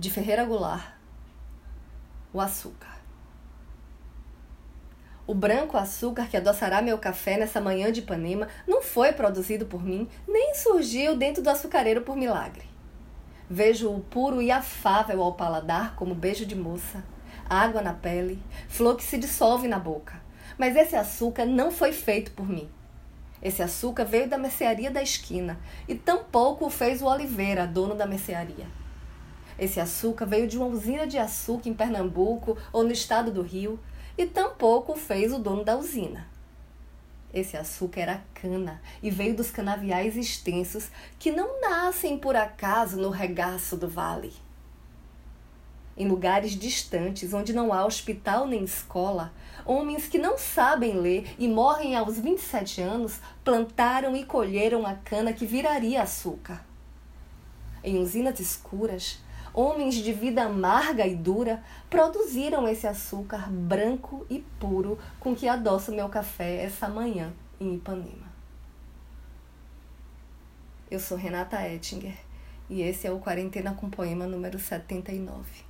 de Ferreira Goulart, o açúcar. O branco açúcar que adoçará meu café nessa manhã de Ipanema não foi produzido por mim, nem surgiu dentro do açucareiro por milagre. Vejo-o puro e afável ao paladar como beijo de moça, água na pele, flor que se dissolve na boca. Mas esse açúcar não foi feito por mim. Esse açúcar veio da mercearia da esquina e tampouco o fez o Oliveira, dono da mercearia. Esse açúcar veio de uma usina de açúcar em Pernambuco ou no estado do Rio, e tampouco fez o dono da usina. Esse açúcar era cana e veio dos canaviais extensos que não nascem por acaso no regaço do vale. Em lugares distantes, onde não há hospital nem escola, homens que não sabem ler e morrem aos 27 anos plantaram e colheram a cana que viraria açúcar. Em usinas escuras, homens de vida amarga e dura, produziram esse açúcar branco e puro com que adoço meu café essa manhã em Ipanema. Eu sou Renata Ettinger e esse é o Quarentena com Poema número 79.